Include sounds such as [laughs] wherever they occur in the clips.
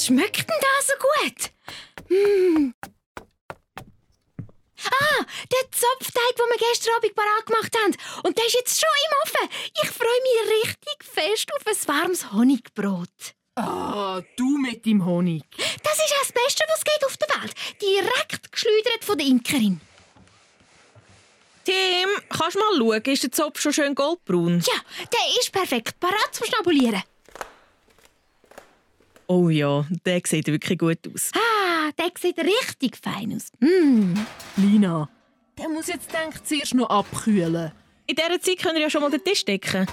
Was schmeckt denn da so gut? Hm. Ah, der Zopfteig, den wir gestern Abend parat gemacht haben. Und der ist jetzt schon im Ofen. Ich freue mich richtig fest auf ein warmes Honigbrot. Ah, du mit dem Honig. Das ist auch das Beste, was geht auf der Welt. Direkt geschleudert von der Imkerin. Tim, kannst du mal schauen, ist der Zopf schon schön goldbraun? Ja, der ist perfekt. Parat zum Schnabulieren. Oh ja, der sieht wirklich gut aus. Ah, der sieht richtig fein aus. Mm. Lina, der muss jetzt denk zuerst noch abkühlen. In dieser Zeit können wir ja schon mal den Tisch decken.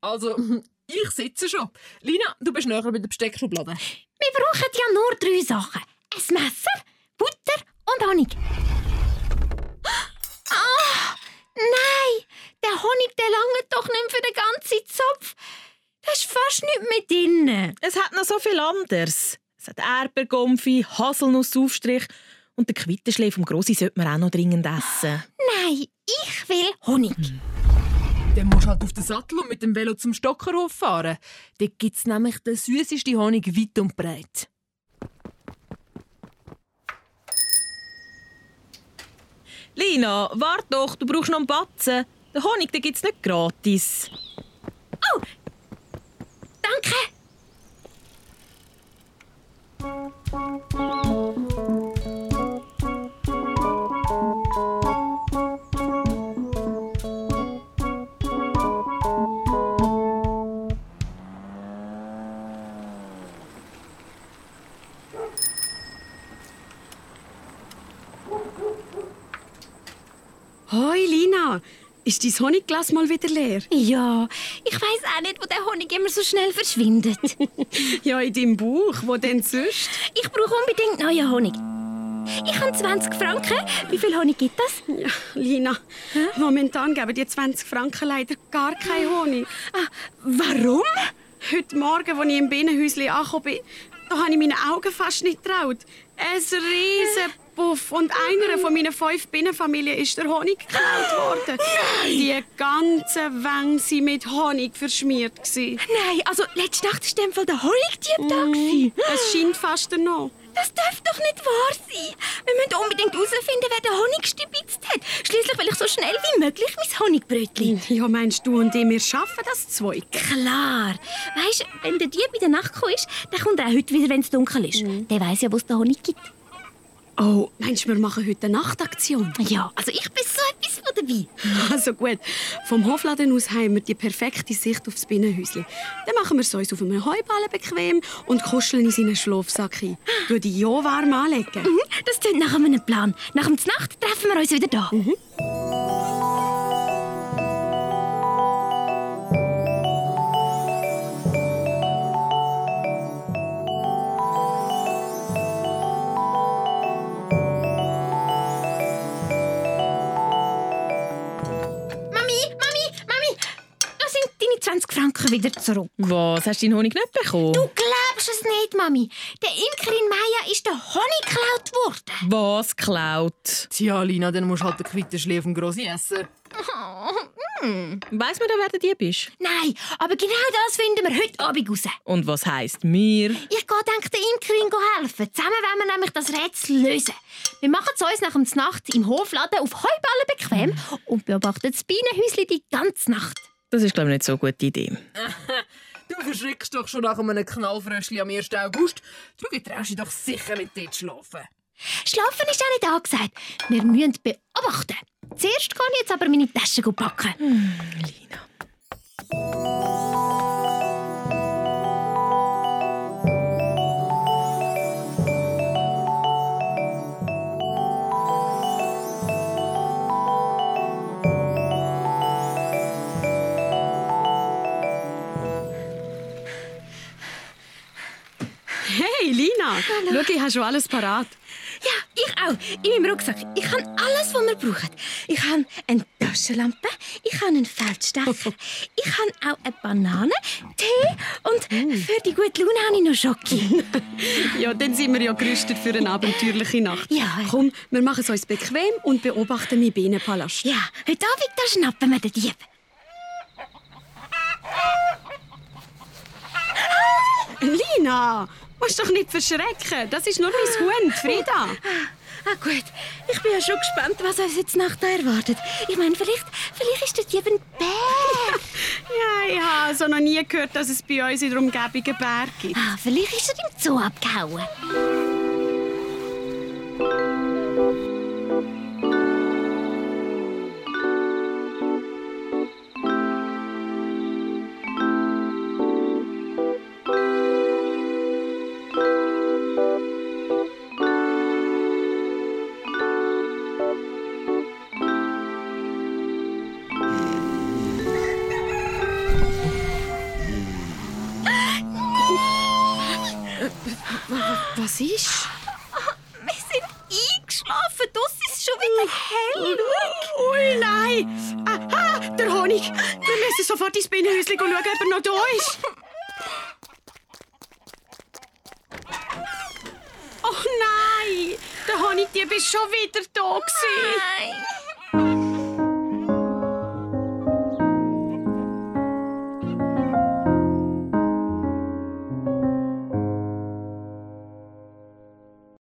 Also, [laughs] ich sitze schon. Lina, du bist näher bei der Besteckschublade. Wir brauchen ja nur drei Sachen. Ein Messer, Butter und Honig. Ah, nein, der Honig der lange doch nicht für den ganzen Zopf. Da ist fast nichts mehr drin. Es hat noch so viel anderes. Es hat Erdbeergumpfi, Haselnussaufstrich und den Quittenschlee vom Grossi sollte man auch noch dringend essen. Nein, ich will Honig. Dann musst du halt auf den Sattel und mit dem Velo zum Stockerhof fahren. Dort gibt es nämlich den süßesten Honig weit und breit. Lina, warte doch, du brauchst noch einen Batzen. Den Honig gibt es nicht gratis. Oh, Hoi Lina, ist dein Honigglas mal wieder leer? Ja, ich weiß auch nicht, wo der Honig immer so schnell verschwindet. [laughs] Ja, in deinem Bauch, wo denn sonst? Ich brauche unbedingt neuen Honig. Ich habe 20 Franken. Wie viel Honig gibt das? Ja, Lina, momentan geben die 20 Franken leider gar keinen Honig. Ah, warum? Heute Morgen, als ich im Bienenhäuschen angekommen bin, da habe ich meinen Augen fast nicht getraut. Ein riesen Puff und einer von meinen fünf Bienenfamilien ist der Honig geklaut worden. Die ganzen Wänge waren mit Honig verschmiert. Nein, also letzte Nacht war in dem Fall der Honigdieb da. gewesen. Es scheint fast noch. Das darf doch nicht wahr sein. Wir müssen unbedingt herausfinden, wer den Honig gestibitzt hat. Schließlich will ich so schnell wie möglich mein Honigbrötchen. Ja, meinst du und ich, wir schaffen das zwei? Klar. Weißt, wenn der Dieb in der Nacht ist, dann kommt er auch heute wieder, wenn es dunkel ist. Der weiß ja, wo es den Honig gibt. Oh, meinst du, wir machen heute eine Nachtaktion? Ja, also ich bin so etwas von dabei. [laughs] Also gut, vom Hofladen aus haben wir die perfekte Sicht aufs Bienenhäuschen. Dann machen wir es uns auf einem Heuballen bequem und kuscheln in seinen Schlafsack ein. Du die ja warm anlegen. Mhm, Das klingt nach einem Plan. Nach der Nacht treffen wir uns wieder da. Mami, 20 Franken wieder zurück. Was, hast du deinen Honig nicht bekommen? Du glaubst es nicht, Mami. Der Imkerin Maya ist der Honig geklaut worden. Was klaut? Tja, Lina, dann musst du halt den Quittenschlee vom Grossi essen. [laughs] Weiss man, wer der Dieb ist? Nein, aber genau das finden wir heute Abend raus. Und was heisst mir? Ich gehe denk der Imkerin helfen. Zusammen wollen wir nämlich das Rätsel lösen. Wir machen es uns nach der Nacht im Hofladen auf Heuballen bequem und beobachten das Bienenhäuschen die ganze Nacht. Das ist, glaube ich, nicht so eine gute Idee. [laughs] Du verschrickst doch schon nach einem Knallfröschli am 1. August. Du traust dich doch sicher nicht dort schlafen. Schlafen ist auch nicht angesagt. Wir müssen beobachten. Zuerst kann ich jetzt aber meine Tasche packen. Lina. Hey Lina, schau, ich habe schon alles parat. Ja, ich auch. In meinem Rucksack. Ich habe alles, was wir brauchen. Ich habe eine Taschenlampe, ich habe einen Feldstecher, [laughs] ich habe auch eine Banane, Tee und für die gute Laune habe ich noch Schoki. [laughs] Ja, dann sind wir ja gerüstet für eine abenteuerliche Nacht. Ja. Komm, wir machen es uns bequem und beobachten meinen Bienenpalast. ja, heute Abend da schnappen wir den Dieb. Lina, musst doch nicht verschrecken. Das ist nur mein Hund, Frieda. Ah gut, ich bin ja schon gespannt, was uns jetzt Nacht erwartet. Ich meine, vielleicht, vielleicht ist dort jemand Bär. [laughs] Ja, ich habe also noch nie gehört, dass es bei uns in der Umgebung einen Berg gibt. Ah, vielleicht ist er im Zoo abgehauen. Was ist? Wir sind eingeschlafen. Das ist schon wieder hell. Ui, nein! Aha, der Honig! Wir müssen sofort ins Bienenhäuschen schauen, ob er noch da ist. Oh nein! Der Honigdieb ist schon wieder da. Gewesen. Nein.